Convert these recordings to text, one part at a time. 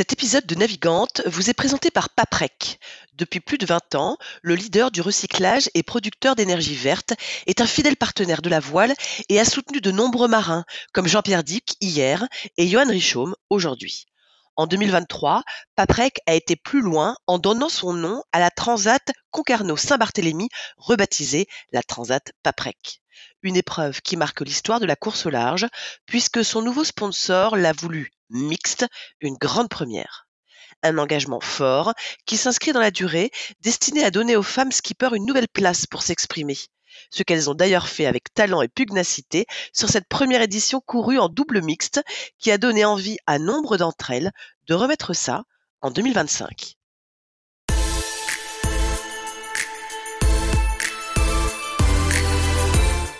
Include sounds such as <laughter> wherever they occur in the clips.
Cet épisode de Navigante vous est présenté par Paprec. Depuis plus de 20 ans, le leader du recyclage et producteur d'énergie verte est un fidèle partenaire de la voile et a soutenu de nombreux marins comme Jean-Pierre Dick hier et Johan Richaume aujourd'hui. En 2023, Paprec a été plus loin en donnant son nom à la Transat Concarneau-Saint-Barthélemy, rebaptisée la Transat Paprec. Une épreuve qui marque l'histoire de la course au large, puisque son nouveau sponsor l'a voulu mixte, une grande première. Un engagement fort qui s'inscrit dans la durée, destiné à donner aux femmes skippers une nouvelle place pour s'exprimer. Ce qu'elles ont d'ailleurs fait avec talent et pugnacité sur cette première édition courue en double mixte qui a donné envie à nombre d'entre elles de remettre ça en 2025.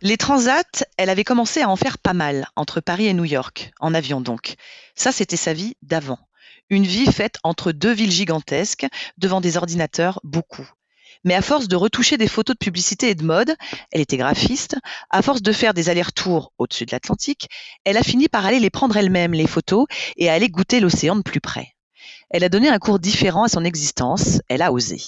Les transats, elle avait commencé à en faire pas mal, entre Paris et New York, en avion donc. Ça, c'était sa vie d'avant. Une vie faite entre deux villes gigantesques, devant des ordinateurs, beaucoup. Mais à force de retoucher des photos de publicité et de mode, elle était graphiste, à force de faire des allers-retours au-dessus de l'Atlantique, elle a fini par aller les prendre elle-même, les photos, et aller goûter l'océan de plus près. Elle a donné un cours différent à son existence, elle a osé.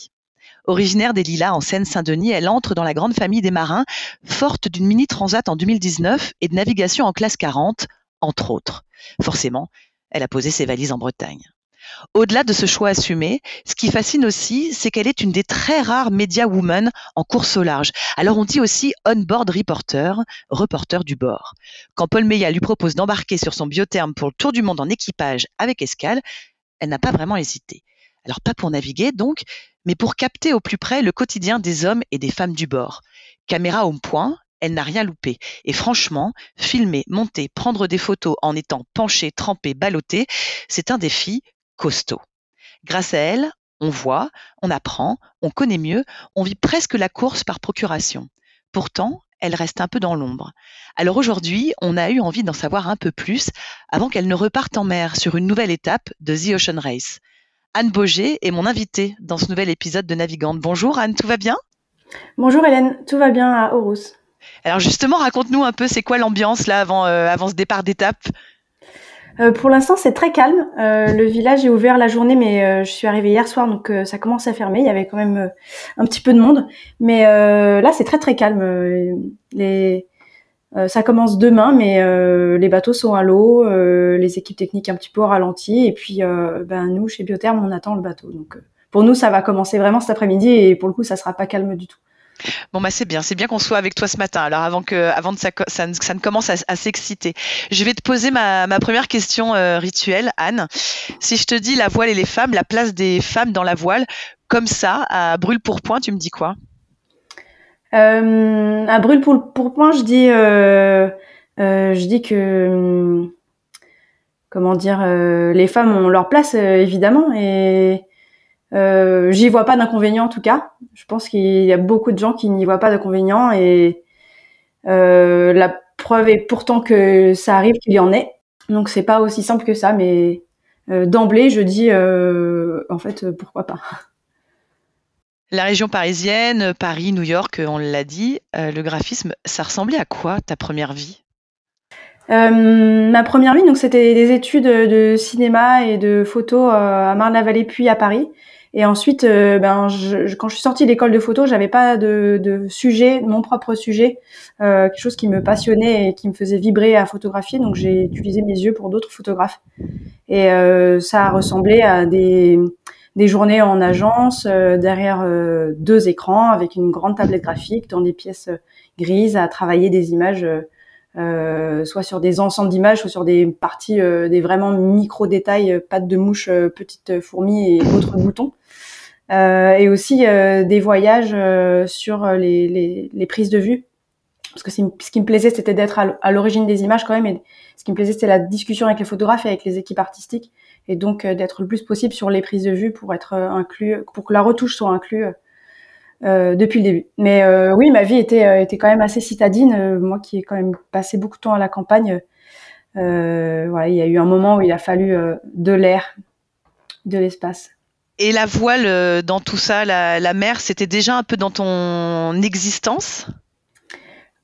Originaire des Lilas en Seine-Saint-Denis, elle entre dans la grande famille des marins, forte d'une mini transat en 2019 et de navigation en classe 40, entre autres. Forcément, elle a posé ses valises en Bretagne. Au-delà de ce choix assumé, ce qui fascine aussi, c'est qu'elle est une des très rares media women en course au large. Alors on dit aussi on-board reporter, reporter du bord. Quand Paul Meillat lui propose d'embarquer sur son biotherme pour le tour du monde en équipage avec escale, elle n'a pas vraiment hésité. Alors pas pour naviguer donc, mais pour capter au plus près le quotidien des hommes et des femmes du bord. Caméra au point, elle n'a rien loupé. Et franchement, filmer, monter, prendre des photos en étant penché, trempé, ballotté, c'est un défi costaud. Grâce à elle, on voit, on apprend, on connaît mieux, on vit presque la course par procuration. Pourtant, elle reste un peu dans l'ombre. Alors aujourd'hui, on a eu envie d'en savoir un peu plus avant qu'elle ne reparte en mer sur une nouvelle étape de The Ocean Race. Anne Boger est mon invitée dans ce nouvel épisode de Navigante. Bonjour Anne, tout va bien? Bonjour Hélène, tout va bien à Horus. Alors justement, raconte-nous un peu, c'est quoi l'ambiance là avant, euh, avant ce départ d'étape? Euh, pour l'instant, c'est très calme. Euh, le village est ouvert la journée, mais je suis arrivée hier soir, donc ça commence à fermer. Il y avait quand même un petit peu de monde, mais là, c'est très très calme. les euh, ça commence demain, mais euh, les bateaux sont à l'eau, euh, les équipes techniques un petit peu au ralenti, et puis ben nous chez Biotherm on attend le bateau. Donc pour nous ça va commencer vraiment cet après-midi et pour le coup ça sera pas calme du tout. Bon bah c'est bien, c'est bien qu'on soit avec toi ce matin. Alors avant que, avant de ça, ça, ne commence à, s'exciter, je vais te poser ma, ma première question rituelle, Anne. Si je te dis la voile et les femmes, la place des femmes dans la voile, comme ça, à brûle pour point, tu me dis quoi? Euh, à brûle pour, point, je dis, euh, euh, je dis que, comment dire, euh, les femmes ont leur place euh, évidemment et euh, j'y vois pas d'inconvénient en tout cas. Je pense qu'il y a beaucoup de gens qui n'y voient pas d'inconvénient et la preuve est pourtant que ça arrive qu'il y en ait. Donc c'est pas aussi simple que ça, mais d'emblée je dis en fait pourquoi pas. La région parisienne, Paris, New York, on l'a dit, euh, le graphisme, ça ressemblait à quoi ta première vie? Euh, ma première vie, donc c'était des études de cinéma et de photo euh, à Marne-la-Vallée puis à Paris. Et ensuite, ben, quand je suis sortie de l'école de photo, j'avais pas de, de, sujet, mon propre sujet, quelque chose qui me passionnait et qui me faisait vibrer à photographier. Donc j'ai utilisé mes yeux pour d'autres photographes. Et ça a ressemblé à des des journées en agence derrière deux écrans avec une grande tablette graphique dans des pièces grises à travailler des images euh, soit sur des ensembles d'images, soit sur des parties, euh, des vraiment micro détails, euh, pattes de mouche, petites fourmis et autres boutons. et aussi des voyages sur les, les, les, prises de vue. Parce que ce qui me plaisait, c'était d'être à l'origine des images quand même. Et ce qui me plaisait, c'était la discussion avec les photographes et avec les équipes artistiques. Et donc d'être le plus possible sur les prises de vue pour être inclus, pour que la retouche soit inclue euh, depuis le début. Mais euh, oui, ma vie était, euh, quand même assez citadine. moi qui ai quand même passé beaucoup de temps à la campagne, voilà, il y a eu un moment où il a fallu de l'air, de l'espace. Et la voile dans tout ça, la mer, c'était déjà un peu dans ton existence?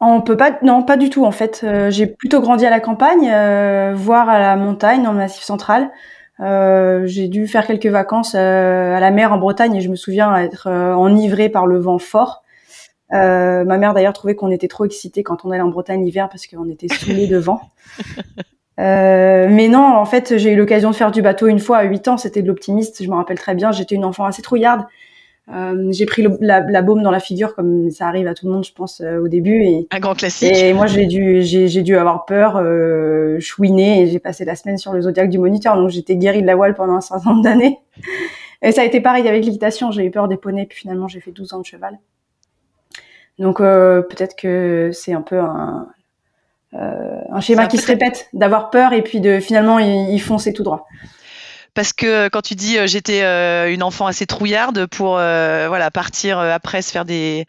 On peut pas, non, pas du tout en fait. j'ai plutôt grandi à la campagne, voire à la montagne, dans le Massif central. Euh, j'ai dû faire quelques vacances euh, à la mer en Bretagne et je me souviens être euh, enivrée par le vent fort. ma mère d'ailleurs trouvait qu'on était trop excités quand on allait en Bretagne l'hiver parce qu'on était saoulés de vent. <laughs> mais non, en fait, j'ai eu l'occasion de faire du bateau une fois à 8 ans. C'était de l'optimiste, je me rappelle très bien. J'étais une enfant assez trouillarde. Euh, j'ai pris la, la, baume dans la figure comme ça arrive à tout le monde, je pense, euh, au début. Et, un grand classique. Et moi, j'ai dû, j'ai, dû avoir peur, euh, chouiner, et j'ai passé la semaine sur le zodiaque du moniteur, donc j'étais guérie de la voile pendant un certain nombre d'années. Et ça a été pareil avec l'équitation, j'ai eu peur des poneys, puis finalement j'ai fait 12 ans de cheval. Donc euh, peut-être que c'est un peu un, un schéma qui se répète, d'avoir peur et puis de finalement y, y foncer tout droit parce que euh, quand tu dis euh, j'étais euh, une enfant assez trouillarde pour voilà partir après se faire des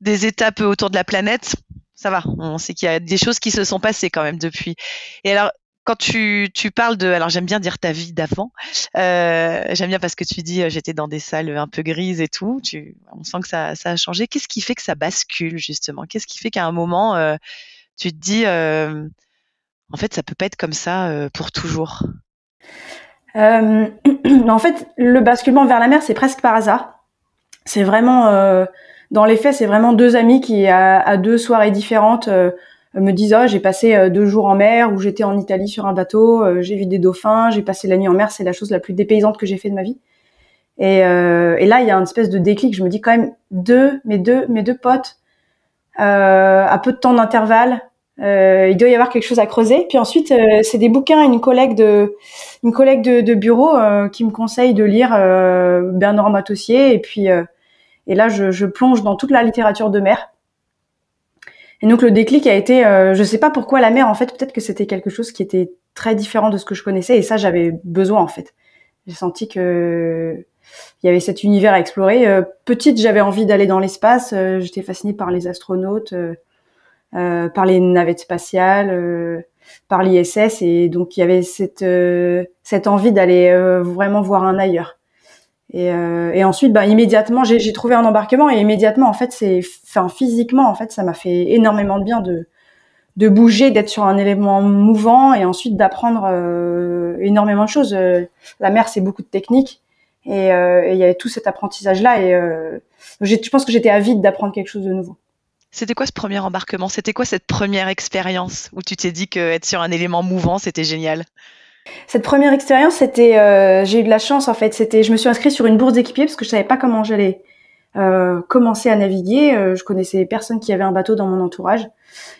des étapes autour de la planète, ça va. On sait qu'il y a des choses qui se sont passées quand même depuis. Et alors quand tu, tu parles de, alors j'aime bien dire ta vie d'avant. j'aime bien parce que tu dis j'étais dans des salles un peu grises et tout. Tu, on sent que ça, ça a changé. Qu'est-ce qui fait que ça bascule justement? Qu'est-ce qui fait qu'à un moment tu te dis en fait ça peut pas être comme ça pour toujours? Euh, <clears throat> en fait, le basculement vers la mer, c'est presque par hasard. C'est vraiment, euh, dans les faits, c'est vraiment deux amis qui, à, deux soirées différentes, euh, me disent oh, j'ai passé euh, deux jours en mer ou j'étais en Italie sur un bateau, j'ai vu des dauphins, j'ai passé la nuit en mer, c'est la chose la plus dépaysante que j'ai fait de ma vie. Et, et là, il y a une espèce de déclic. Je me dis quand même deux, mes deux, mes deux potes, à peu de temps d'intervalle, euh, il doit y avoir quelque chose à creuser. Puis ensuite, euh, c'est des bouquins, une collègue de, une collègue de, de bureau euh, qui me conseille de lire euh, Bernard Matossier. Et puis, et là, je, je, plonge dans toute la littérature de mer. Et donc le déclic a été, je sais pas pourquoi la mer. En fait, peut-être que c'était quelque chose qui était très différent de ce que je connaissais. Et ça, j'avais besoin en fait. J'ai senti que il y avait cet univers à explorer. petite, j'avais envie d'aller dans l'espace. J'étais fascinée par les astronautes. Euh, par les navettes spatiales, euh, par l'ISS, et donc il y avait cette euh, cette envie d'aller vraiment voir un ailleurs. Et, et ensuite, bah, immédiatement, j'ai trouvé un embarquement et immédiatement, en fait, c'est, enfin, physiquement, en fait, ça m'a fait énormément de bien de de bouger, d'être sur un élément mouvant et ensuite d'apprendre énormément de choses. la mer, c'est beaucoup de techniques et, il y avait tout cet apprentissage là et je pense que j'étais avide d'apprendre quelque chose de nouveau. C'était quoi ce premier embarquement? C'était quoi cette première expérience où tu t'es dit qu'être sur un élément mouvant, c'était génial? Cette première expérience, c'était, euh, j'ai eu de la chance en fait. C'était, je me suis inscrite sur une bourse d'équipier parce que je savais pas comment j'allais euh, commencer à naviguer. Euh, je connaissais personne qui avait un bateau dans mon entourage,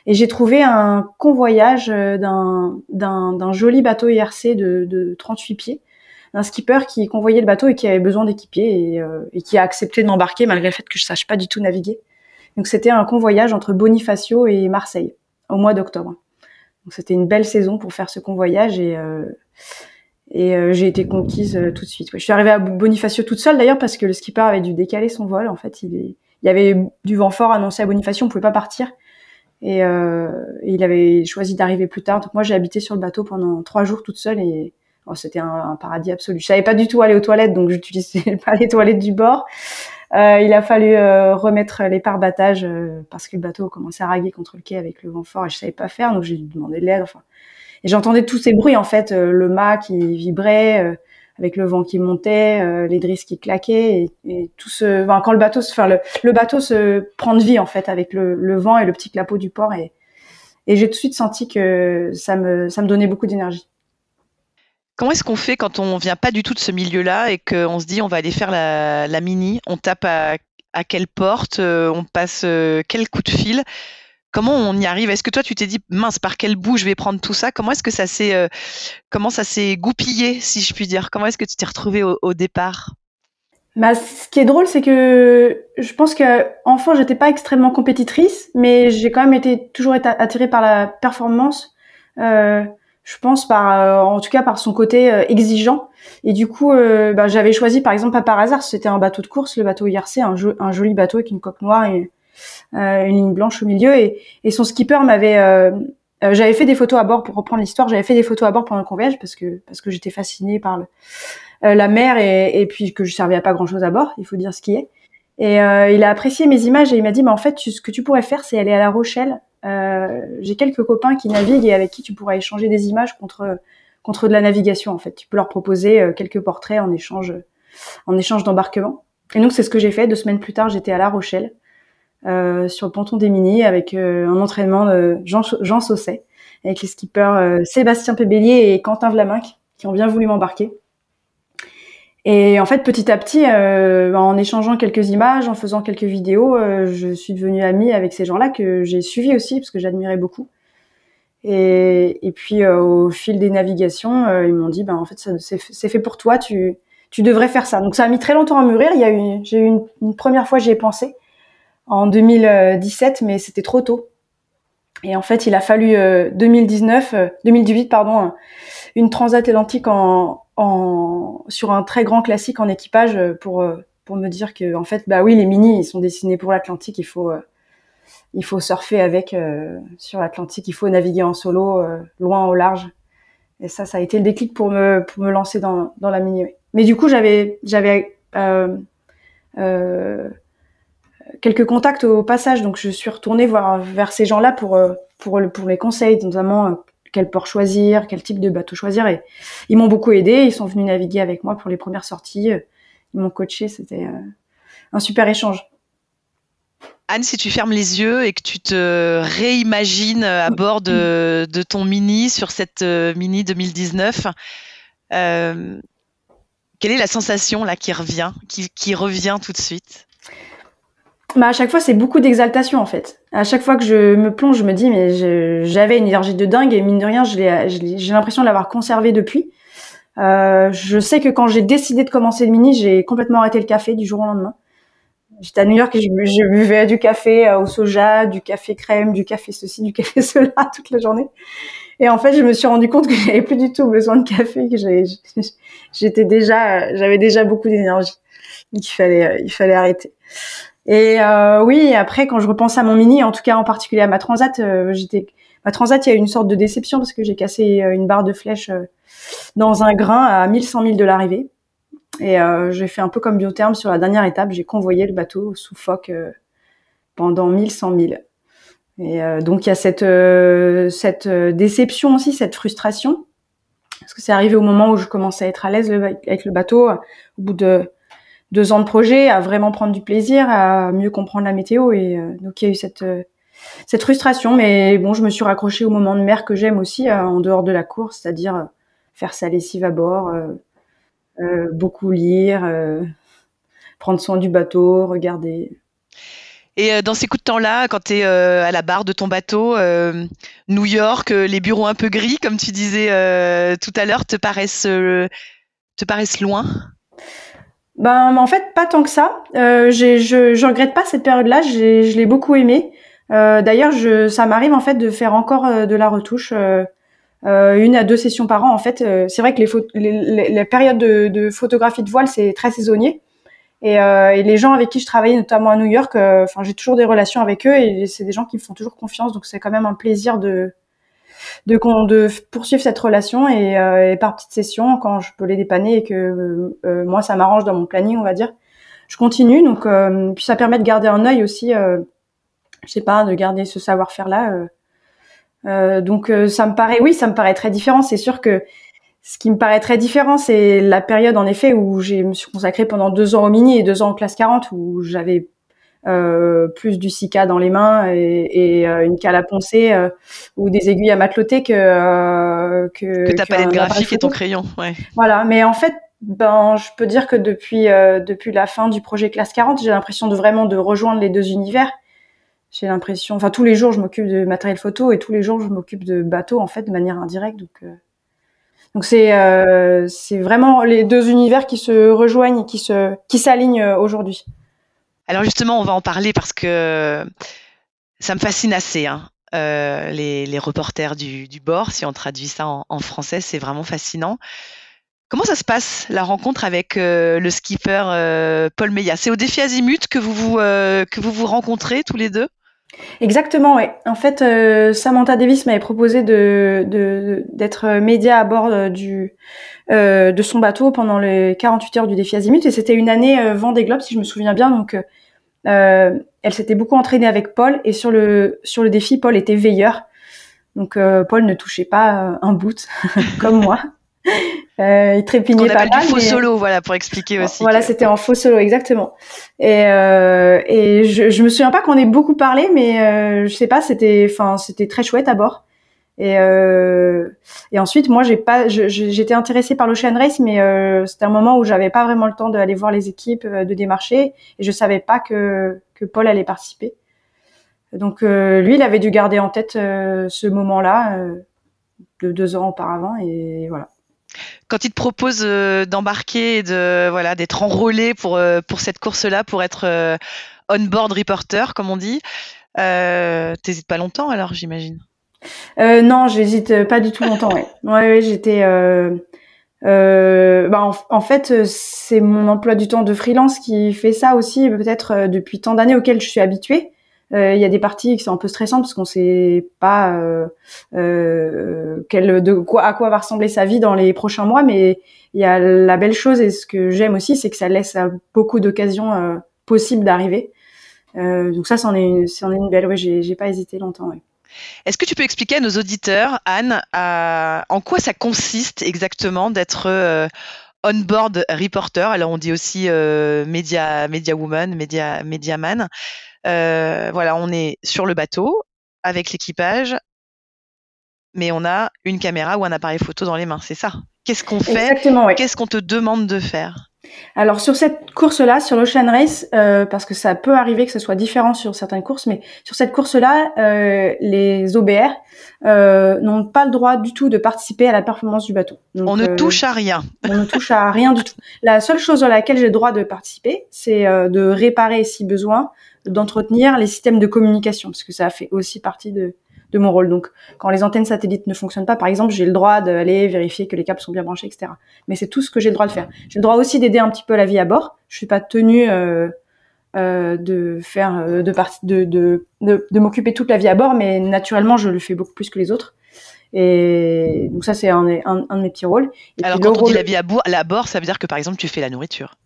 et j'ai trouvé un convoyage d'un, d'un, joli bateau IRC de, de 38 pieds, d'un skipper qui convoyait le bateau et qui avait besoin d'équipier et, et, qui a accepté de m'embarquer malgré le fait que je sache pas du tout naviguer. Donc c'était un convoyage entre Bonifacio et Marseille au mois d'octobre. Donc c'était une belle saison pour faire ce convoyage et euh, euh, j'ai été conquise euh, tout de suite. Je suis arrivée à Bonifacio toute seule d'ailleurs parce que le skipper avait dû décaler son vol. En fait, il, y avait du vent fort annoncé à Bonifacio, on pouvait pas partir. Et, il avait choisi d'arriver plus tard. Moi, j'ai habité sur le bateau pendant trois jours toute seule et oh, c'était un, un, paradis absolu. Je savais pas du tout aller aux toilettes, donc j'utilisais <laughs> pas les toilettes du bord. Euh, il a fallu euh, remettre les pare-battages euh, parce que le bateau commençait à raguer contre le quai avec le vent fort et je savais pas faire, donc j'ai demandé de l'aide. Enfin, et j'entendais tous ces bruits en fait, le mât qui vibrait avec le vent qui montait, les drisses qui claquaient et, tout ce, enfin, quand le bateau se, enfin, le, le, bateau se prend de vie en fait avec le, le vent et le petit clapot du port et, et j'ai tout de suite senti que ça me, ça me donnait beaucoup d'énergie. Comment est-ce qu'on fait quand on vient pas du tout de ce milieu-là et qu'on se dit on va aller faire la, mini On tape à, quelle porte On passe quel coup de fil? Comment on y arrive? Est-ce que toi tu t'es dit mince par quel bout je vais prendre tout ça? Comment est-ce que ça s'est comment ça s'est goupillé si je puis dire? Comment est-ce que tu t'es retrouvé au, départ? Bah, ce qui est drôle, c'est que je pense que enfant, j'étais pas extrêmement compétitrice, mais j'ai quand même été toujours attirée par la performance. Euh, je pense par euh, en tout cas par son côté euh, exigeant. Et du coup euh, bah, j'avais choisi par exemple pas par hasard c'était un bateau de course le bateau IRC un, un joli bateau avec une coque noire et une ligne blanche au milieu. Et, son skipper m'avait j'avais fait des photos à bord pour reprendre l'histoire j'avais fait des photos à bord pendant le convoyage parce que parce que j'étais fascinée par le, la mer et, puis que je servais à pas grand chose à bord il faut dire ce qui est. Et il a apprécié mes images et il m'a dit mais en fait ce que tu pourrais faire c'est aller à La Rochelle euh, j'ai quelques copains qui naviguent et avec qui tu pourras échanger des images contre contre de la navigation en fait. Tu peux leur proposer euh, quelques portraits en échange en échange d'embarquement. Et donc c'est ce que j'ai fait. Deux semaines plus tard, j'étais à La Rochelle euh, sur le ponton des Mini avec euh, un entraînement de Jean, Jean Sausset avec les skippers Sébastien Pébélier et Quentin Vlaminck qui ont bien voulu m'embarquer. Et en fait, petit à petit, euh, en échangeant quelques images, en faisant quelques vidéos, euh, je suis devenue amie avec ces gens-là que j'ai suivis aussi parce que j'admirais beaucoup. Et, et puis euh, au fil des navigations, euh, ils m'ont dit, ben en fait, c'est fait pour toi, tu, tu devrais faire ça. Donc ça a mis très longtemps à mûrir. Il y a eu, j'ai eu une, une, première fois, j'y ai pensé en 2017, mais c'était trop tôt. Et en fait, il a fallu 2019, 2018, pardon, une transatlantique en, sur un très grand classique en équipage euh, pour euh, pour me dire que en fait bah oui les mini ils sont dessinés pour l'Atlantique il faut euh, il faut surfer avec sur l'Atlantique il faut naviguer en solo loin au large. Et ça ça a été le déclic pour me pour me lancer dans dans la mini mais du coup j'avais j'avais quelques contacts au passage donc je suis retournée voir vers ces gens là pour pour pour les conseils notamment quel port choisir, quel type de bateau choisir. Et ils m'ont beaucoup aidé. Ils sont venus naviguer avec moi pour les premières sorties. Ils m'ont coaché. C'était euh, un super échange. Anne, si tu fermes les yeux et que tu te réimagines à bord de, ton mini sur cette euh, mini 2019, euh, quelle est la sensation là qui revient, qui revient tout de suite? Bah à chaque fois c'est beaucoup d'exaltation en fait. À chaque fois que je me plonge, je me dis mais j'avais une énergie de dingue et mine de rien, j'ai l'impression de l'avoir conservée depuis. Euh, je sais que quand j'ai décidé de commencer le mini, j'ai complètement arrêté le café du jour au lendemain. J'étais à New York et je, buvais du café euh, au soja, du café crème, du café ceci, du café <laughs> cela toute la journée. Et en fait, je me suis rendu compte que j'avais plus du tout besoin de café, que j'étais déjà, j'avais déjà beaucoup d'énergie. Donc il fallait, il fallait arrêter. Et euh, oui, après quand je repense à mon mini, en tout cas en particulier à ma transat, euh, j'étais ma transat, il y a eu une sorte de déception parce que j'ai cassé euh, une barre de flèche euh, dans un grain à 1100 000 de l'arrivée. Et j'ai fait un peu comme biotherme sur la dernière étape, j'ai convoyé le bateau sous phoque pendant 1100 000. Et donc il y a cette cette déception aussi, cette frustration, parce que c'est arrivé au moment où je commençais à être à l'aise avec le bateau, au bout de deux ans de projet, à vraiment prendre du plaisir, à mieux comprendre la météo. Et euh, donc il y a eu cette euh, cette frustration, mais bon, je me suis raccrochée au moment de mer que j'aime aussi euh, en dehors de la course, c'est-à-dire faire sa lessive à bord, beaucoup lire, prendre soin du bateau, regarder. Et dans ces coups de temps-là, quand tu es à la barre de ton bateau, New York, les bureaux un peu gris, comme tu disais tout à l'heure, te paraissent te paraissent loin? Ben en fait pas tant que ça. Euh, je je regrette pas cette période-là. Je l'ai beaucoup aimé. Euh, D'ailleurs, ça m'arrive en fait de faire encore euh, de la retouche. Euh, euh, une à deux sessions par an en fait. c'est vrai que les, les, les, périodes de, de, photographie de voile c'est très saisonnier. Et, et, les gens avec qui je travaillais, notamment à New York, enfin j'ai toujours des relations avec eux et c'est des gens qui me font toujours confiance. Donc c'est quand même un plaisir de de, de poursuivre cette relation et, euh, et, par petites sessions quand je peux les dépanner et que euh, euh, moi ça m'arrange dans mon planning on va dire je continue. Donc puis ça permet de garder un œil aussi je sais pas de garder ce savoir faire là donc ça me paraît oui ça me paraît très différent. C'est sûr que ce qui me paraît très différent c'est la période en effet où j'ai me suis consacrée pendant deux ans au mini et deux ans en classe 40 où j'avais plus du Sika dans les mains et, une cale à poncer ou des aiguilles à mateloter que que, que ta palette graphique et ton crayon. Ouais. Voilà, mais en fait, ben, je peux dire que depuis depuis la fin du projet Classe 40, j'ai l'impression de vraiment de rejoindre les deux univers j'ai l'impression, enfin tous les jours je m'occupe de matériel photo et tous les jours je m'occupe de bateaux en fait de manière indirecte. Donc euh, donc c'est euh, c'est vraiment les deux univers qui se rejoignent et qui se qui s'alignent euh, aujourd'hui. Alors justement on va en parler parce que ça me fascine assez. Hein. les, les, reporters du, bord, si on traduit ça en, en français, c'est vraiment fascinant. Comment ça se passe la rencontre avec le skipper Paul Meillat? C'est au défi Azimut que vous vous, que vous vous rencontrez tous les deux? Exactement, oui. En fait, euh, Samantha Davis m'avait proposé de d'être média à bord euh, du euh, de son bateau pendant les 48 heures du défi Azimut et c'était une année euh, Vendée Globe si je me souviens bien. Donc, elle s'était beaucoup entraînée avec Paul et sur le sur le défi, Paul était veilleur. Donc, Paul ne touchait pas un boot <laughs> comme moi. <laughs> Euh, il trépignait pas mal. du faux solo, voilà, pour expliquer aussi. Voilà, c'était en faux solo, exactement. Et, euh, et je, je me souviens pas qu'on ait beaucoup parlé, mais euh, je sais pas, c'était, enfin, c'était très chouette à bord. Et, euh, et ensuite, moi, j'ai pas, j'étais intéressée par l'Ocean Race, mais euh, c'était un moment où j'avais pas vraiment le temps d'aller voir les équipes, euh, de démarcher, et je savais pas que que Paul allait participer. Donc euh, lui, il avait dû garder en tête ce moment-là de deux ans auparavant, et voilà quand il te propose euh, d'embarquer et de voilà d'être enrôlé pour euh, pour cette course-là, pour être euh, on-board reporter, comme on dit, euh, t'hésites pas longtemps alors, j'imagine. Euh, non, j'hésite pas du tout longtemps. Ouais, <laughs> ouais, ouais j'étais. bah en, en, fait, c'est mon emploi du temps de freelance qui fait ça aussi, peut-être depuis tant d'années auxquelles je suis habituée. Euh, il y a des parties qui sont un peu stressantes parce qu'on sait pas euh, euh, de quoi à quoi va ressembler sa vie dans les prochains mois, mais il y a la belle chose et ce que j'aime aussi, c'est que ça laisse beaucoup d'occasions possibles d'arriver. Donc ça, c'en est, c'en est une belle. Ouais, j'ai, pas hésité longtemps. Ouais. Est-ce que tu peux expliquer à nos auditeurs, Anne, en quoi ça consiste exactement d'être on-board reporter? Alors on dit aussi euh, media, media woman, media, media man. Euh, voilà, on est sur le bateau avec l'équipage, mais on a une caméra ou un appareil photo dans les mains. C'est ça. Qu'est-ce qu'on fait? Qu'est-ce qu'on te demande de faire? Alors sur cette course-là, sur l'Ocean Race, euh, parce que ça peut arriver que ce soit différent sur certaines courses, mais sur cette course-là, euh, les OBR euh, n'ont pas le droit du tout de participer à la performance du bateau. on ne touche à rien. On ne touche à rien du tout. La seule chose dans laquelle j'ai le droit de participer, c'est de réparer si besoin, d'entretenir les systèmes de communication, parce que ça fait aussi partie de, de mon rôle. Donc, quand les antennes satellites ne fonctionnent pas, par exemple, j'ai le droit d'aller vérifier que les câbles sont bien branchés, etc. Mais c'est tout ce que j'ai le droit de faire. J'ai le droit aussi d'aider un petit peu la vie à bord. Je suis pas tenue euh, euh, de faire euh, de partie de de, de, de m'occuper toute la vie à bord, mais naturellement, je le fais beaucoup plus que les autres. Et donc ça, c'est un, un, un, de mes petits rôles. Et Alors, quand on dit la vie à bord, à bord, ça veut dire que par exemple, tu fais la nourriture.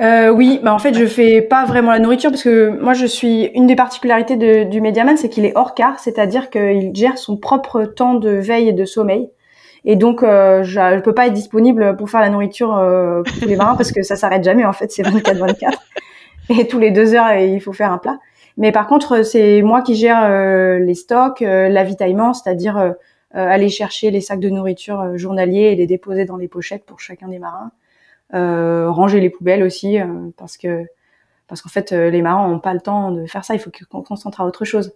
Euh, oui, bah en fait, je fais pas vraiment la nourriture parce que moi, je suis une des particularités du Mediaman, c'est qu'il est hors car, c'est-à-dire qu'il gère son propre temps de veille et de sommeil. Et donc, euh, je, je peux pas être disponible pour faire la nourriture euh, pour tous les marins parce que ça s'arrête jamais. En fait, c'est 24-24 et tous les deux heures, il faut faire un plat. Mais par contre, c'est moi qui gère euh, les stocks, euh, l'avitaillement, c'est-à-dire aller chercher les sacs de nourriture journaliers et les déposer dans les pochettes pour chacun des marins. Euh, ranger les poubelles aussi euh, parce que parce qu'en fait euh, les marins n'ont pas le temps de faire ça, il faut qu'on concentre à autre chose.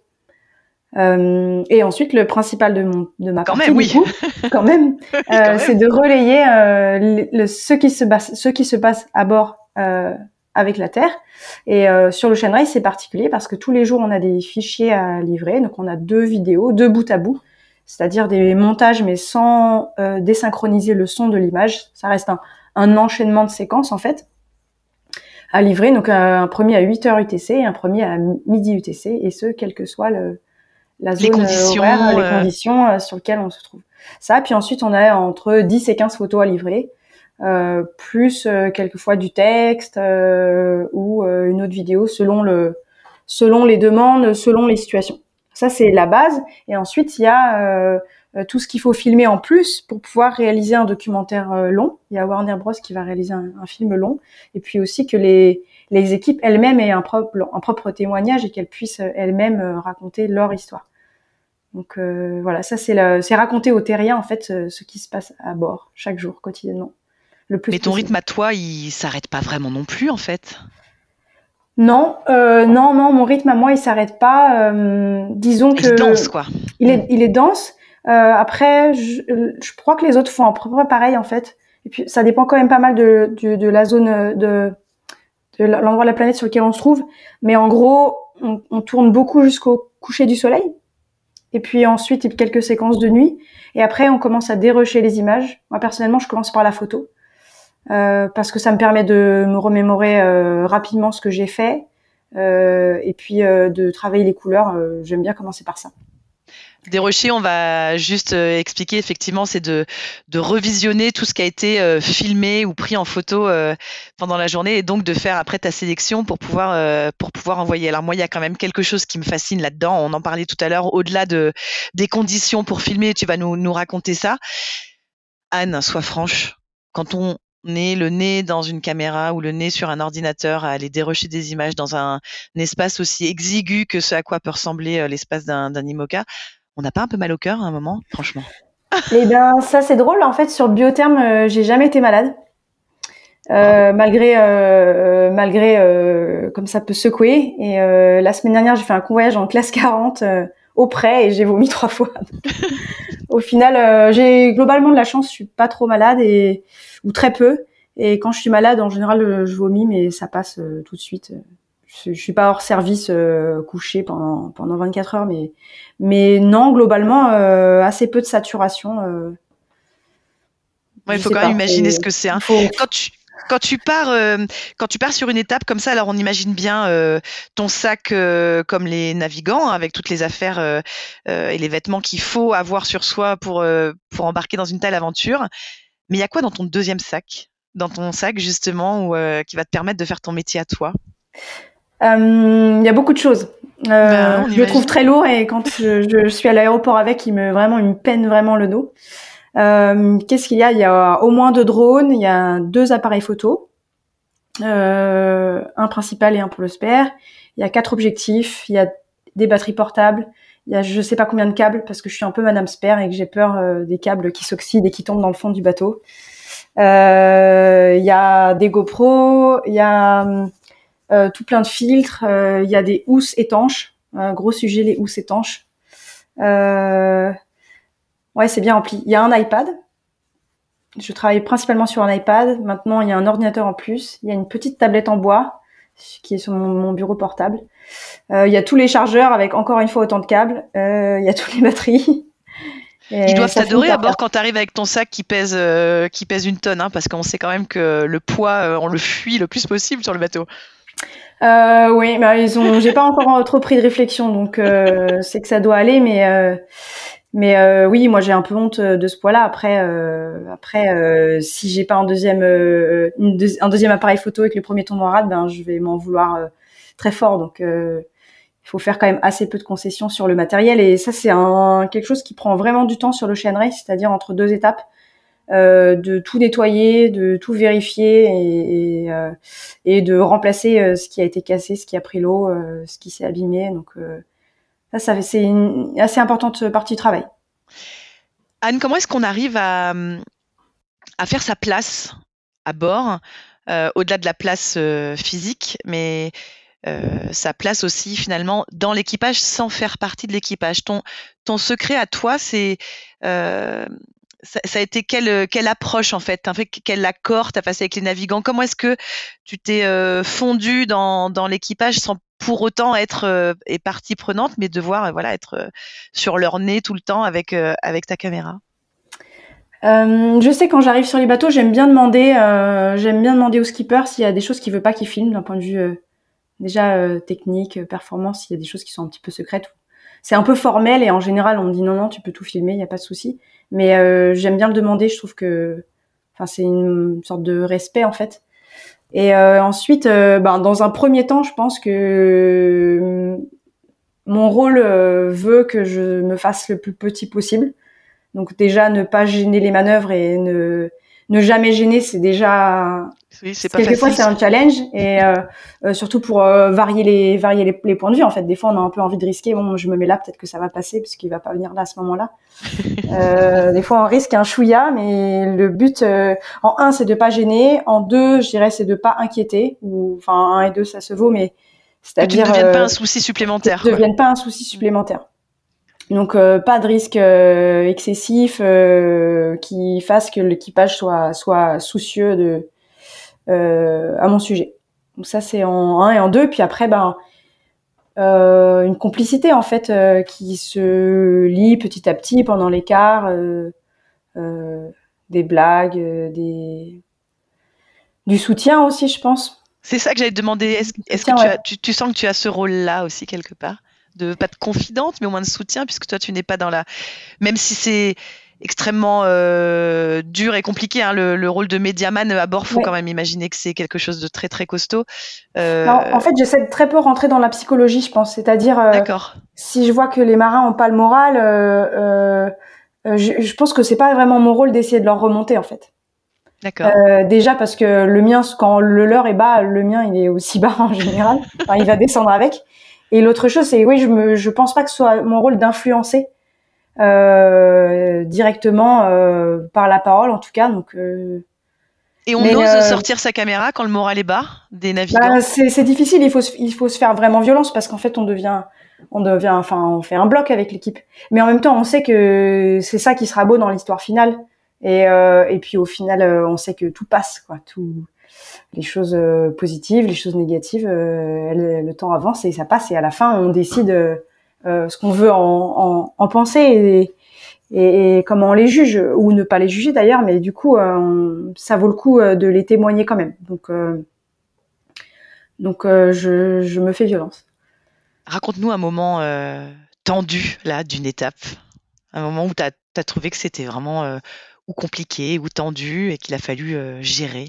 Euh, et ensuite, le principal de, mon, de ma quand partie, même, oui. coup, <laughs> quand même, euh, c'est de relayer euh, le, ce qui se passe, ce qui se passe à bord avec la Terre. Et sur le Race, c'est particulier parce que tous les jours, on a des fichiers à livrer. Donc, on a deux vidéos, deux bout à bout, c'est-à-dire des montages, mais sans désynchroniser le son de l'image. Ça reste un, un enchaînement de séquences en fait à livrer. Donc un, premier à 8 heures UTC et un premier à midi UTC et ce quel que soit le, la zone les conditions, horaire, les conditions euh, sur lesquelles on se trouve. Ça, puis ensuite on a entre 10 et 15 photos à livrer. Euh, plus euh, quelquefois du texte euh, ou euh, une autre vidéo selon le selon les demandes, selon les situations. Ça c'est la base et ensuite il y a euh, tout ce qu'il faut filmer en plus pour pouvoir réaliser un documentaire euh, long. Il y a Warner Bros qui va réaliser un, film long, et puis aussi que les les équipes elles-mêmes aient un propre, un propre témoignage et qu'elles puissent elles-mêmes raconter leur histoire. Donc voilà, ça c'est c'est raconter aux terriens en fait ce, qui se passe à bord chaque jour quotidiennement. Le plus Mais ton rythme à toi, il s'arrête pas vraiment non plus en fait? Non, euh, non, non, mon rythme à moi, il s'arrête pas. Euh, disons que. Il danse, quoi. Il est, il est dense. Euh, après, je, je, crois que les autres font un peu pareil, en fait. Et puis, ça dépend quand même pas mal de, de, de la zone, de, de l'endroit de la planète sur lequel on se trouve. Mais en gros, on, on tourne beaucoup jusqu'au coucher du soleil. Et puis ensuite, il y a quelques séquences de nuit. Et après, on commence à dérocher les images. Moi, personnellement, je commence par la photo. Euh, parce que ça me permet de me remémorer euh, rapidement ce que j'ai fait euh, et puis de travailler les couleurs. J'aime bien commencer par ça. Dérocher, on va juste expliquer effectivement, c'est de, de revisionner tout ce qui a été filmé ou pris en photo pendant la journée et donc de faire après ta sélection pour pouvoir pour pouvoir envoyer. Alors moi, il y a quand même quelque chose qui me fascine là-dedans. On en parlait tout à l'heure. Au-delà de des conditions pour filmer, tu vas nous, nous raconter ça. Anne, sois franche. Quand on nez, le nez dans une caméra ou le nez sur un ordinateur à aller dérocher des images dans un, espace aussi exigu que ce à quoi peut ressembler euh, l'espace d'un IMOCA, on n'a pas un peu mal au cœur à un moment, franchement <laughs> Eh bien, ça c'est drôle. En fait, sur le biotherme, euh, j'ai jamais été malade. Euh, malgré malgré comme ça peut secouer et la semaine dernière j'ai fait un convoyage en classe 40 au près et j'ai vomi <laughs> trois fois. <laughs> Au final, j'ai globalement de la chance, je suis pas trop malade et ou très peu. Et quand je suis malade, en général, euh, je vomis, mais ça passe euh, tout de suite. Je, suis pas hors service euh, couché pendant pendant 24 heures, mais mais non, globalement, assez peu de saturation. Ouais, il faut quand même imaginer ce que c'est. Hein. Quand tu quand tu pars, quand tu pars sur une étape comme ça, alors on imagine bien ton sac comme les navigants, hein, avec toutes les affaires et les vêtements qu'il faut avoir sur soi pour pour embarquer dans une telle aventure. Mais il y a quoi dans ton deuxième sac? Dans ton sac, justement, euh, qui va te permettre de faire ton métier à toi? euh, Il y a beaucoup de choses. Euh, ben, je le trouve très lourd et quand je, suis à l'aéroport avec, il me vraiment, il me peine vraiment le dos. Qu'est-ce qu'il y a? Il y a au moins deux drones, il y a deux appareils photo, un principal et un pour le spare. Il y a quatre objectifs, il y a des batteries portables, il y a je sais pas combien de câbles parce que je suis un peu Madame Spare et que j'ai peur euh, des câbles qui s'oxydent et qui tombent dans le fond du bateau. Euh, il y a des GoPro, il y a euh, tout plein de filtres, il y a des housses étanches. Un gros sujet les housses étanches. ouais, c'est bien rempli. Il y a un iPad. Je travaille principalement sur un iPad. Maintenant, il y a un ordinateur en plus. Il y a une petite tablette en bois qui est sur mon bureau portable. Euh, il y a tous les chargeurs avec encore une fois autant de câbles. Euh, il y a toutes les batteries. <laughs> Ils doivent t'adorer à bord quand tu arrives avec ton sac qui pèse, euh, qui pèse une tonne, hein, parce qu'on sait quand même que le poids, on le fuit le plus possible sur le bateau. Oui, mais ils ont. J'ai pas encore trop pris de réflexion, donc c'est que ça doit aller, mais mais oui, moi j'ai un peu honte de ce poids-là. Après, après, si j'ai pas un deuxième un deuxième appareil photo et que le premier tombe en rade, ben je vais m'en vouloir très fort. Donc, euh, il faut faire quand même assez peu de concessions sur le matériel. Et ça, c'est un, quelque chose qui prend vraiment du temps sur le chain race, c'est-à-dire entre deux étapes. Euh, de tout nettoyer, de tout vérifier et, euh, de remplacer ce qui a été cassé, ce qui a pris l'eau, ce qui s'est abîmé. Donc ça, c'est une assez importante partie du travail. Anne, comment est-ce qu'on arrive à, faire sa place à bord, au-delà de la place physique, mais euh, sa place aussi finalement dans l'équipage sans faire partie de l'équipage? Ton secret à toi, c'est euh, ça, a été quelle, quelle approche en fait, quel accord tu as passé avec les navigants? Comment est-ce que tu t'es euh, fondu dans, l'équipage sans pour autant être et partie prenante, mais devoir voilà être sur leur nez tout le temps avec ta caméra? Je sais quand j'arrive sur les bateaux, j'aime bien demander, j'aime bien demander au skipper s'il y a des choses qu'il veut pas qu'il filme d'un point de vue déjà euh, technique, euh, performance, il y a des choses qui sont un petit peu secrètes. C'est un peu formel et en général on me dit non non tu peux tout filmer, il n'y a pas de souci. Mais euh, j'aime bien le demander, je trouve que, c'est une sorte de respect en fait. Et ensuite, ben, dans un premier temps, je pense que mon rôle veut que je me fasse le plus petit possible. Donc déjà ne pas gêner les manœuvres et ne jamais gêner, c'est déjà Oui, c'est pas Quelquefois, c'est un challenge et euh, euh, surtout pour euh, varier les varier les, les, points de vue. En fait, des fois, on a un peu envie de risquer. Bon, je me mets là, peut-être que ça va passer parce qu'il va pas venir là à ce moment-là. <laughs> euh, des fois, on risque un chouïa, mais le but, en un, c'est de pas gêner. En deux, je dirais, c'est de pas inquiéter. Ou enfin, un et deux, ça se vaut, mais c'est-à-dire ne deviennes pas un souci supplémentaire. Ne devienne pas un souci supplémentaire. Donc pas de risque excessif qui fasse que l'équipage soit soit soucieux de euh, à mon sujet. Donc ça c'est en un et en deux. Puis après ben euh, une complicité en fait euh, qui se lie petit à petit pendant l'écart, des blagues, des du soutien aussi, je pense. C'est ça que j'allais te demander. Est-ce que tu, tu, sens que tu as ce rôle-là aussi quelque part? De pas de confidente, mais au moins de soutien, puisque toi tu n'es pas dans la. Même si c'est extrêmement euh, dur et compliqué. Hein. Le, rôle de médiaman à bord, faut quand même imaginer que c'est quelque chose de très très costaud. Euh... en fait, j'essaie de très peu rentrer dans la psychologie, je pense. C'est-à-dire, euh, si je vois que les marins ont pas le moral, euh, je, je, pense que c'est pas vraiment mon rôle d'essayer de leur remonter, en fait. D'accord. déjà parce que le mien, quand le leur est bas, le mien il est aussi bas <laughs> en général. enfin, il va descendre avec. Et l'autre chose, c'est oui, je me, je pense pas que ce soit mon rôle d'influencer euh, directement euh, par la parole, en tout cas. Donc, euh, et on ose sortir sa caméra quand le moral est bas des navigants? Bah, c'est difficile. Il faut se, il faut se faire vraiment violence parce qu'en fait, on devient on devient, enfin, on fait un bloc avec l'équipe. Mais en même temps, on sait que c'est ça qui sera beau dans l'histoire finale. Et, euh, et puis au final, on sait que tout passe, quoi. Tout, les choses positives, les choses négatives, le temps avance et ça passe. Et à la fin, on décide euh, ce qu'on veut en, en, penser et, et, comment on les juge ou ne pas les juger d'ailleurs, mais du coup, euh, ça vaut le coup euh, de les témoigner quand même. Donc, donc je, je, me fais violence. Raconte-nous un moment tendu là d'une étape, un moment où tu as, as, trouvé que c'était vraiment ou compliqué ou tendu et qu'il a fallu gérer.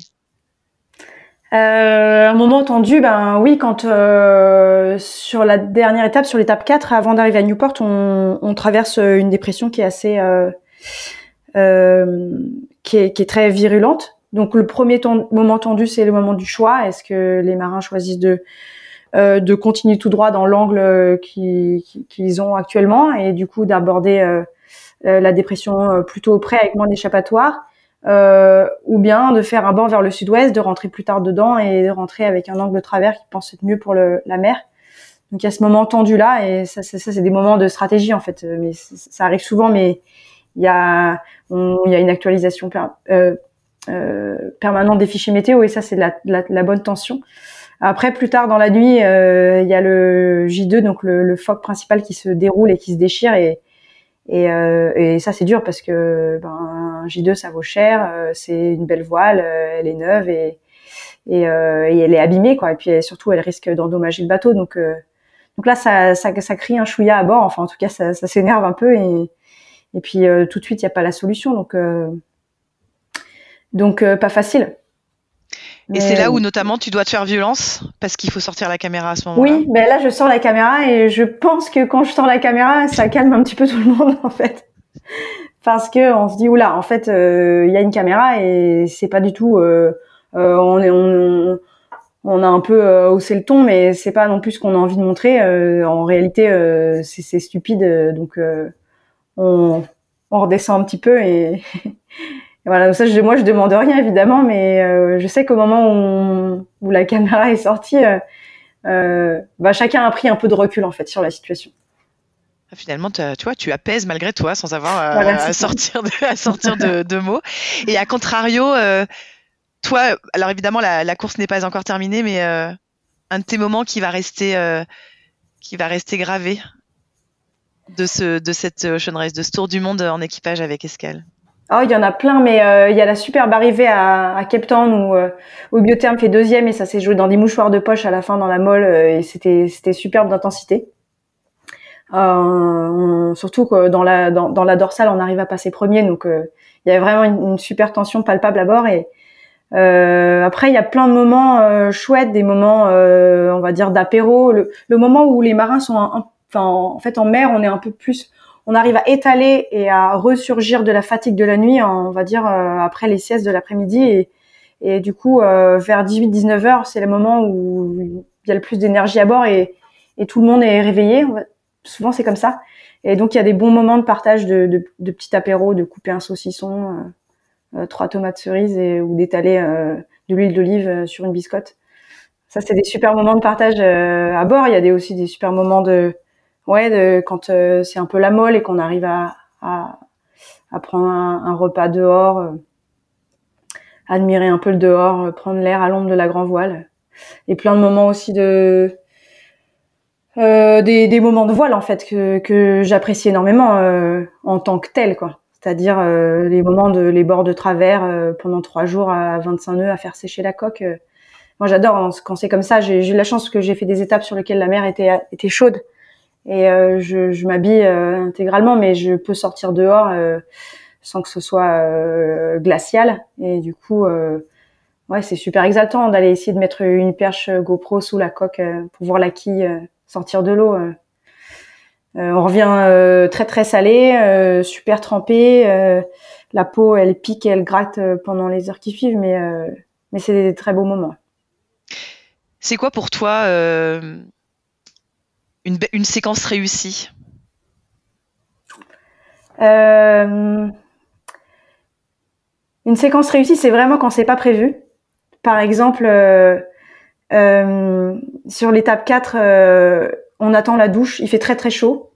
Euh, un moment tendu, ben oui, quand euh, sur la dernière étape, sur l'étape 4, avant d'arriver à Newport, on, on, traverse une dépression qui est assez, euh, euh, qui, est, qui, est, très virulente. Donc le premier moment tendu, c'est le moment du choix. Est-ce que les marins choisissent de euh, de continuer tout droit dans l'angle qu'ils ont actuellement et du coup d'aborder la dépression plutôt près avec moins d'échappatoire? Euh, ou bien de faire un banc vers le sud-ouest, de rentrer plus tard dedans et de rentrer avec un angle de travers qui pense être mieux pour le, la mer. Donc il y a ce moment tendu là et ça, ça, ça c'est des moments de stratégie en fait, mais ça arrive souvent, mais il y a il y a une actualisation euh, euh, permanente des fichiers météo et ça c'est la, la, la, bonne tension. Après plus tard dans la nuit, euh, il y a le J2 donc le, le phoque principal qui se déroule et qui se déchire et et, euh, et ça, c'est dur parce que ben, un J2, ça vaut cher. Euh, c'est une belle voile, euh, elle est neuve et, et, euh, et, elle est abîmée, quoi. Et puis surtout, elle risque d'endommager le bateau. Donc, donc là, ça, ça, ça, crie un chouïa à bord. Enfin, en tout cas, ça, ça s'énerve un peu. Et, et puis tout de suite, il n'y a pas la solution. Donc, donc pas facile. Et c'est là où notamment tu dois te faire violence parce qu'il faut sortir la caméra à ce moment-là. Oui, ben là je sors la caméra et je pense que quand je sors la caméra, ça calme un petit peu tout le monde <laughs> en fait. Parce que on se dit oula, en fait, euh, il y a une caméra et c'est pas du tout. Euh, euh, on est on, on, a un peu haussé le ton, mais c'est pas non plus ce qu'on a envie de montrer. en réalité, c'est stupide, donc on, on redescend un petit peu et <laughs> voilà, ça, je, moi, je demande rien évidemment, mais euh, je sais qu'au moment où, où, la caméra est sortie, euh, euh, bah, chacun a pris un peu de recul en fait sur la situation. Ah, finalement, tu vois, tu apaises malgré toi sans avoir à, sortir, de, à sortir de, de, mots. Et à contrario, toi, alors évidemment, la, la course n'est pas encore terminée, mais un de tes moments qui va rester, qui va rester gravé de, ce, de cette Ocean Race, de ce tour du monde en équipage avec escale? Oh, il y en a plein, mais euh, il y a la superbe arrivée à, à Cape Town où, euh, où Biotherm fait deuxième et ça s'est joué dans des mouchoirs de poche à la fin dans la molle euh, et c'était c'était superbe d'intensité. Euh, surtout que dans la dans, dans, la dorsale, on arrive à passer premier, donc il y avait vraiment une, super tension palpable à bord. Et après, il y a plein de moments chouettes, des moments, on va dire d'apéro, le, le, moment où les marins sont, enfin en fait en mer, on est un peu plus on arrive à étaler et à ressurgir de la fatigue de la nuit, on va dire euh, après les siestes de l'après-midi et, du coup, vers 18-19 heures, c'est le moment où il y a le plus d'énergie à bord et, tout le monde est réveillé. Souvent, c'est comme ça. Et donc, il y a des bons moments de partage de, petits apéros, de couper un saucisson, euh, trois tomates cerises ou d'étaler euh, de l'huile d'olive euh, sur une biscotte. Ça, c'est des super moments de partage à bord. Il y a aussi des super moments de, ouais, de, quand c'est un peu la molle et qu'on arrive à, à, à prendre un, repas dehors, admirer un peu le dehors, prendre l'air à l'ombre de la grand voile. Et plein de moments aussi de, euh, des, des, moments de voile en fait que, que j'apprécie énormément euh, en tant que tel quoi c'est-à-dire euh, les moments de les bords de travers euh, pendant trois jours à 25 nœuds à faire sécher la coque. Euh. moi, j'adore quand c'est comme ça. J'ai eu la chance que j'ai fait des étapes sur lesquelles la mer était était chaude et je, je m'habille intégralement, mais je peux sortir dehors sans que ce soit glacial. Et du coup, ouais, c'est super exaltant d'aller essayer de mettre une perche GoPro sous la coque pour voir la quille sortir de l'eau. Euh, on revient euh, très très salé, euh, super trempé. la peau, elle pique elle gratte pendant les heures qui suivent, mais mais c'est des très beaux moments. C'est quoi pour toi une, une, séquence réussie Une séquence réussie, c'est vraiment quand c'est pas prévu. Par exemple, sur l'étape 4, on attend la douche, il fait très très chaud.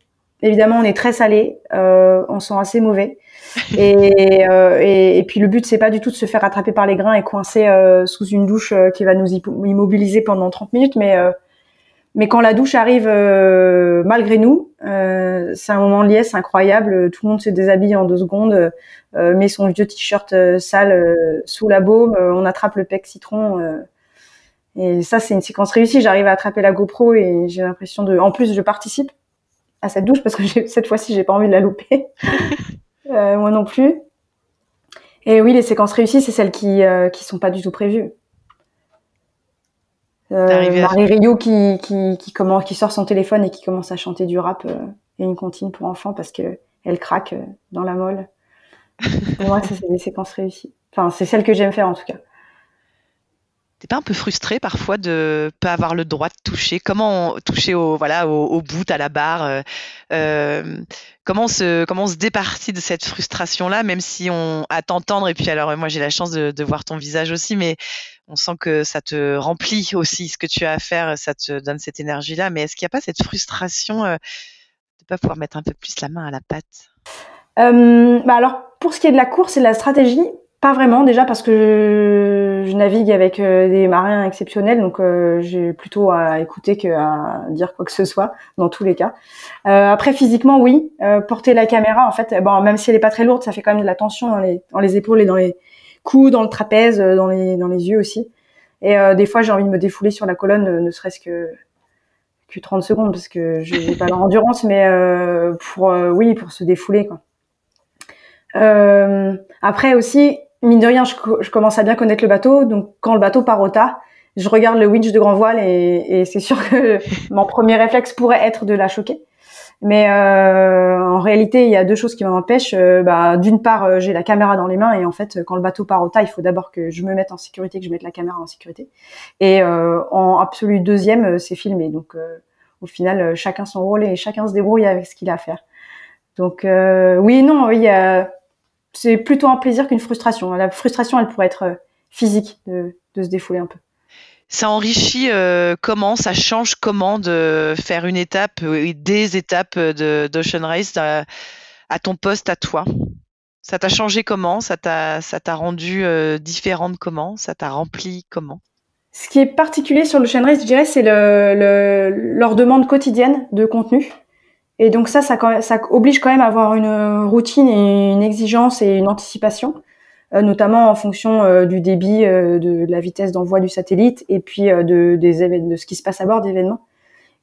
Évidemment, on est très salé, euh, on sent assez mauvais. <laughs> Euh, et, et, puis le but, c'est pas du tout de se faire attraper par les grains et coincer euh, sous une douche qui va nous immobiliser pendant 30 minutes, mais mais quand la douche arrive malgré nous, c'est un moment de liesse incroyable. Tout le monde se déshabille en deux secondes, met son vieux t-shirt sale sous la baume, on attrape le pec citron et ça, c'est une séquence réussie. J'arrive à attraper la GoPro et j'ai l'impression de. En plus, je participe à cette douche parce que cette fois-ci, j'ai pas envie de la louper. <laughs> euh, moi non plus. Et oui, les séquences réussies, c'est celles qui euh, qui sont pas du tout prévues. Euh, Marie Rio qui qui qui commence, qui sort son téléphone et qui commence à chanter du rap euh, et une comptine pour enfants parce que elle craque euh, dans la molle. <laughs> pour moi, ça c'est des séquences réussies. Enfin, c'est celles que j'aime faire en tout cas. T'es pas un peu frustré parfois de pas avoir le droit de toucher? Comment toucher au voilà au, bout à la barre euh, euh, Comment se comment se départit de cette frustration là, même si on à t'entendre et puis alors moi j'ai la chance de, voir ton visage aussi, mais on sent que ça te remplit aussi ce que tu as à faire, ça te donne cette énergie là. Mais est-ce qu'il n'y a pas cette frustration euh, de pas pouvoir mettre un peu plus la main à la pâte? Bah alors pour ce qui est de la course et de la stratégie, pas vraiment, déjà parce que je, navigue avec euh, des marins exceptionnels, donc euh, j'ai plutôt à écouter qu'à dire quoi que ce soit, dans tous les cas. Euh, après, physiquement, oui, porter la caméra, en fait, bon, même si elle est pas très lourde, ça fait quand même de la tension dans les, dans les épaules et dans les coups, dans le trapèze, dans les, dans les yeux aussi. Et des fois, j'ai envie de me défouler sur la colonne, ne serait-ce que que 30 secondes, parce que je n'ai pas l'endurance, mais pour, oui, pour se défouler, quoi. après aussi, mine de rien, je, commence à bien connaître le bateau. Donc, quand le bateau part au tas, je regarde le winch de grand voile et, c'est sûr que <laughs> mon premier réflexe pourrait être de la choquer. Mais euh, en réalité, il y a deux choses qui m'empêchent. Euh, bah, D'une part, euh, j'ai la caméra dans les mains et en fait, quand le bateau part au tas, il faut d'abord que je me mette en sécurité, que je mette la caméra en sécurité. Et en absolu deuxième, c'est filmé. Donc, au final, chacun son rôle et chacun se débrouille avec ce qu'il a à faire. Donc, oui non, oui c'est plutôt un plaisir qu'une frustration. La frustration, elle pourrait être euh, physique, de, se défouler un peu. Ça enrichit euh, comment Ça change comment de faire une étape, euh, des étapes d'Ocean Race à, ton poste, à toi? Ça t'a changé comment? Ça t'a rendu différente comment? Ça t'a rempli comment? Ce qui est particulier sur l'Ocean Race, je dirais, c'est le, leur demande quotidienne de contenu. Et donc ça, ça, ça, oblige quand même à avoir une routine et une exigence et une anticipation, euh, notamment en fonction euh, du débit, euh, de, la vitesse d'envoi du satellite et puis de, des de ce qui se passe à bord d'événements.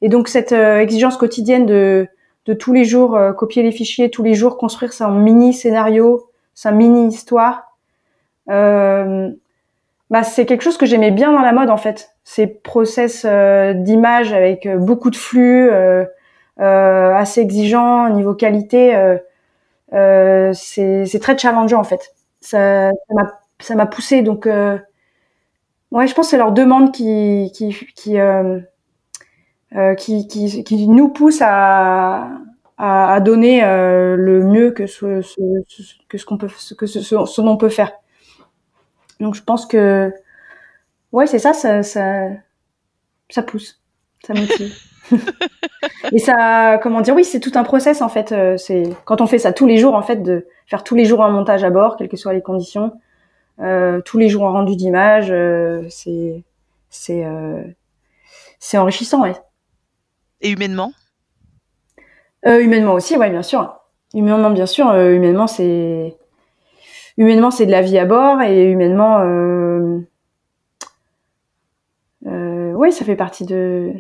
Et donc cette exigence quotidienne de, de tous les jours copier les fichiers, tous les jours construire son mini scénario, sa mini histoire, bah, c'est quelque chose que j'aimais bien dans la mode en fait. Ces process d'image avec beaucoup de flux. Euh, assez exigeant niveau qualité. Euh, euh, c'est très challengeant en fait. Ça m'a ça m'a poussé donc Ouais, je pense que c'est leur demande qui qui qui, qui, qui, qui nous pousse à à, donner le mieux que ce, que ce qu'on peut que ce, ce, dont on peut faire. Donc je pense que ouais c'est ça, ça ça ça pousse, ça motive. et ça, comment dire, oui, c'est tout un process en fait. Euh, c'est quand on fait ça tous les jours en fait, de faire tous les jours un montage à bord, quelles que soient les conditions, euh, tous les jours un rendu d'image, euh, c'est c'est c'est enrichissant, ouais. Et humainement? Humainement aussi, ouais, bien sûr. Humainement, bien sûr. humainement, c'est humainement c'est de la vie à bord et humainement, oui, ça fait partie de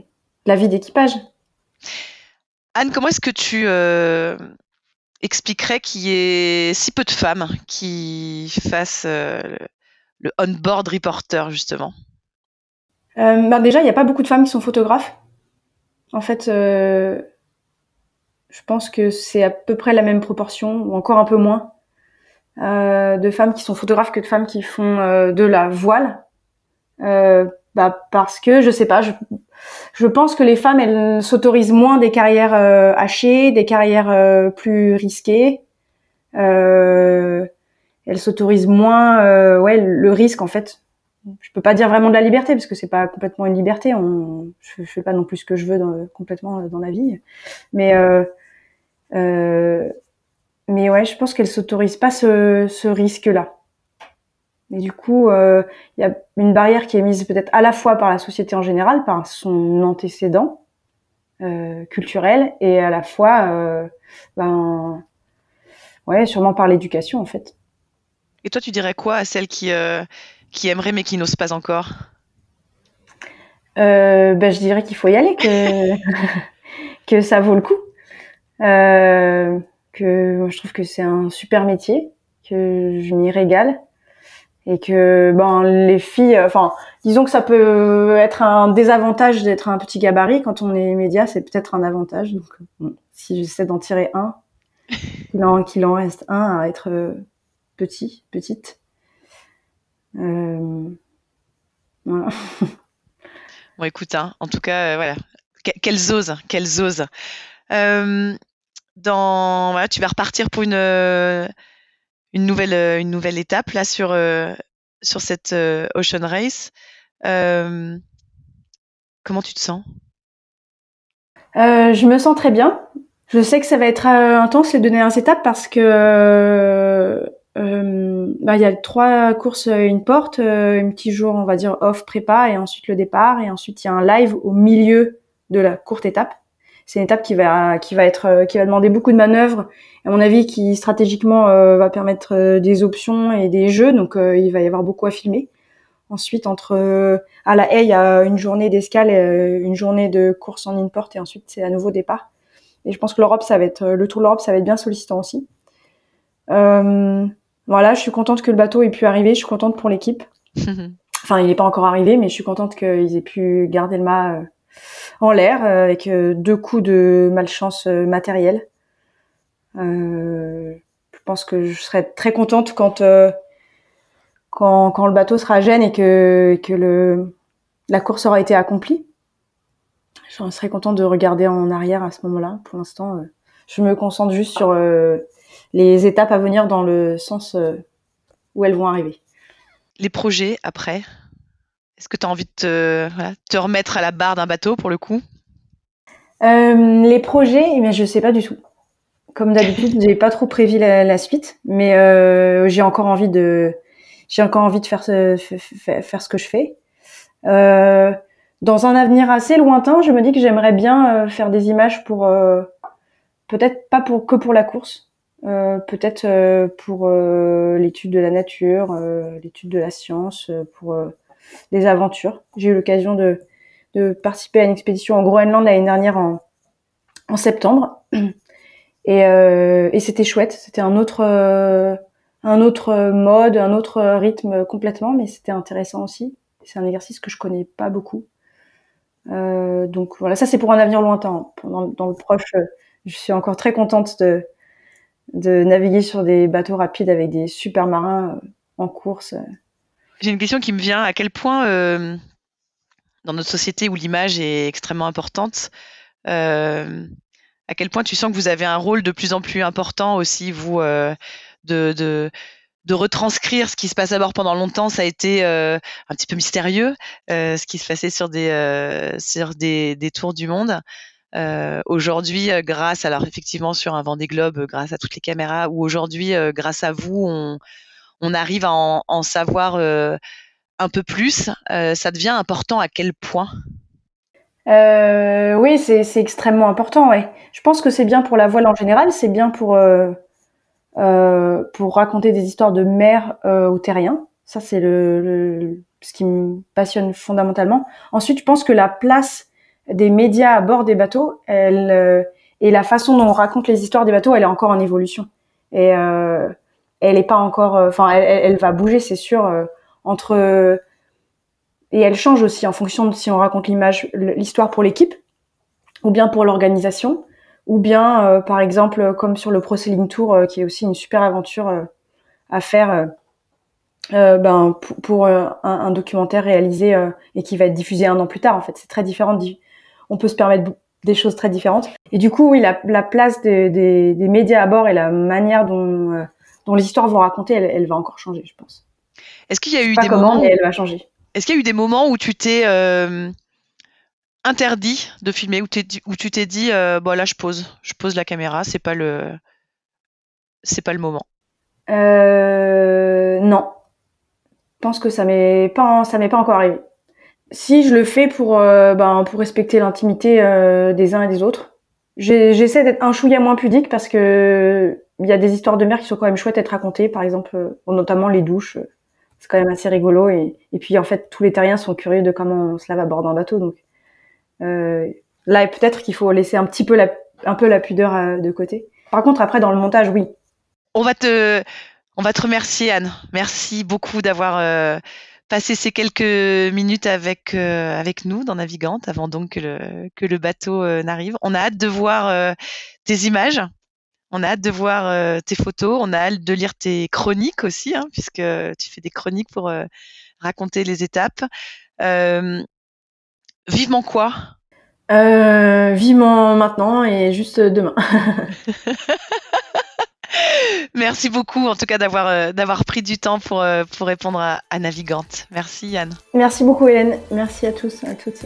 la vie d'équipage. Anne, comment est-ce que tu euh, expliquerais qu'il y ait si peu de femmes qui fassent euh, le on-board reporter, justement? Euh, bah Déjà, il n'y a pas beaucoup de femmes qui sont photographes. En fait, je pense que c'est à peu près la même proportion, ou encore un peu moins, de femmes qui sont photographes que de femmes qui font de la voile. bah, parce que, je sais pas, je, je pense que les femmes, elles s'autorisent moins des carrières euh, hachées, des carrières euh, plus risquées. Euh, elles s'autorisent moins, ouais, le risque en fait. Je peux pas dire vraiment de la liberté parce que c'est pas complètement une liberté. On, je, fais pas non plus ce que je veux complètement dans la vie, mais mais ouais, je pense qu'elles s'autorisent pas ce, ce risque-là. Et du coup, euh, il y a une barrière qui est mise peut-être à la fois par la société en général, par son antécédent euh, culturel, et à la fois, euh, ben, ouais, sûrement par l'éducation en fait. Et toi, tu dirais quoi à celles qui qui aimeraient mais qui n'osent pas encore? Ben, je dirais qu'il faut y aller, que <laughs> que ça vaut le coup, que je trouve que c'est un super métier, que je m'y régale et que ben les filles enfin disons que ça peut être un désavantage d'être un petit gabarit. Quand on est média c'est peut-être un avantage. Donc si j'essaie d'en tirer un <laughs> qu'il en, reste un à être euh, petit petite. Euh, voilà. <laughs> Bon écoute hein, en tout cas euh, voilà. Qu'elles osent qu'elles osent euh, dans voilà, tu vas repartir pour une une nouvelle, euh, une nouvelle étape là sur, euh, sur cette euh, Ocean Race. comment tu te sens? Je me sens très bien. Je sais que ça va être intense les deux dernières étapes parce que bah, il y a trois courses, une porte, un petit jour on va dire off prépa et ensuite le départ et ensuite il y a un live au milieu de la courte étape c'est une étape qui va qui va être euh, qui va demander beaucoup de manœuvres. À mon avis qui stratégiquement euh, va permettre euh, des options et des jeux. Donc il va y avoir beaucoup à filmer. Ensuite entre à la haie il y a une journée d'escale une journée de course en import et ensuite c'est à nouveau départ. Et je pense que l'Europe ça va être le Tour de l'Europe ça va être bien sollicitant aussi. Voilà je suis contente que le bateau ait pu arriver. Je suis contente pour l'équipe. <laughs> Enfin il n'est pas encore arrivé mais je suis contente qu'ils aient pu garder le mât en l'air euh, avec euh, deux coups de malchance euh, matérielle. je pense que je serais très contente quand quand, le bateau sera à Gênes et que, que le, la course aura été accomplie. Je serais contente de regarder en arrière à ce moment-là. Pour l'instant, je me concentre juste sur les étapes à venir dans le sens où elles vont arriver. Les projets après? Est-ce que tu as envie de te, te, remettre à la barre d'un bateau pour le coup? Euh, Les projets, eh je sais pas du tout. Comme d'habitude, <laughs> j'ai pas trop prévu la, suite, mais euh, j'ai encore envie de, j'ai encore envie de faire ce, faire ce que je fais. Euh, dans un avenir assez lointain, je me dis que j'aimerais bien faire des images pour, peut-être pas pour que pour la course, peut-être pour l'étude de la nature, l'étude de la science, pour des aventures. J'ai eu l'occasion de, participer à une expédition en Groenland l'année dernière en, septembre. Et, euh, et c'était chouette. C'était un autre, euh, un autre mode, un autre rythme complètement, mais c'était intéressant aussi. C'est un exercice que je connais pas beaucoup. Euh, donc voilà, ça c'est pour un avenir lointain. Dans, dans, le proche, je suis encore très contente de, de naviguer sur des bateaux rapides avec des super marins en course J'ai une question qui me vient. À quel point, euh, dans notre société où l'image est extrêmement importante, euh, à quel point tu sens que vous avez un rôle de plus en plus important aussi, vous, euh, de, retranscrire ce qui se passe à bord pendant longtemps. Ça a été un petit peu mystérieux, ce qui se passait sur des, tours du monde. Aujourd'hui, grâce, alors effectivement sur un Vendée Globe, grâce à toutes les caméras, ou aujourd'hui, grâce à vous, on, on arrive à en, savoir un peu plus. ça devient important à quel point? Euh, Oui, c'est extrêmement important. Ouais. Je pense que c'est bien pour la voile en général, c'est bien pour euh, pour raconter des histoires de mer euh, aux terriens. Ça, c'est le, ce qui me passionne fondamentalement. Ensuite, je pense que la place des médias à bord des bateaux, euh, et la façon dont on raconte les histoires des bateaux, elle est encore en évolution. Et euh, elle est pas encore, euh, enfin, elle, va bouger, c'est sûr, euh, entre et elle change aussi en fonction de si on raconte l'image, l'histoire pour l'équipe, ou bien pour l'organisation, ou bien, par exemple, comme sur le Pro Tour, qui est aussi une super aventure à faire. ben pour, un, documentaire réalisé et qui va être diffusé un an plus tard en fait c'est très différent on peut se permettre des choses très différentes. Et du coup, oui, la, place des, médias à bord et la manière dont, euh, dont les histoires vont raconter, elle, va encore changer, je pense. Est-ce qu'il y a eu des moments où... elle va changer. Est-ce qu'il y a eu des moments où tu t'es euh, interdit de filmer, où, où tu t'es dit, euh, bon là, je pose, je pose la caméra, c'est pas le, c'est pas le moment? non, je pense que ça m'est pas, ça m'est pas encore arrivé si je le fais pour euh, ben, pour respecter l'intimité euh, des uns et des autres. J'essaie d'être un chouïa moins pudique parce que il y a des histoires de mer qui sont quand même chouettes à être racontées, par exemple, euh, notamment les douches. C'est quand même assez rigolo et, puis en fait tous les terriens sont curieux de comment on se lave à bord d'un bateau donc là peut-être qu'il faut laisser un petit peu la un peu la pudeur de côté. Par contre après dans le montage oui. On va te on va te remercier Anne. Merci beaucoup d'avoir passer ces quelques minutes avec euh, avec nous dans Navigante avant donc que le, que le bateau euh, n'arrive. On a hâte de voir euh, tes images. On a hâte de voir tes photos. On a hâte de lire tes chroniques aussi, hein, puisque tu fais des chroniques pour raconter les étapes. vivement quoi? Vivement maintenant et juste demain. <laughs> Merci beaucoup, en tout cas, d'avoir euh, d'avoir pris du temps pour, euh, pour répondre à, à Navigante. Merci, Yann. Merci beaucoup, Hélène. Merci à tous, à toutes.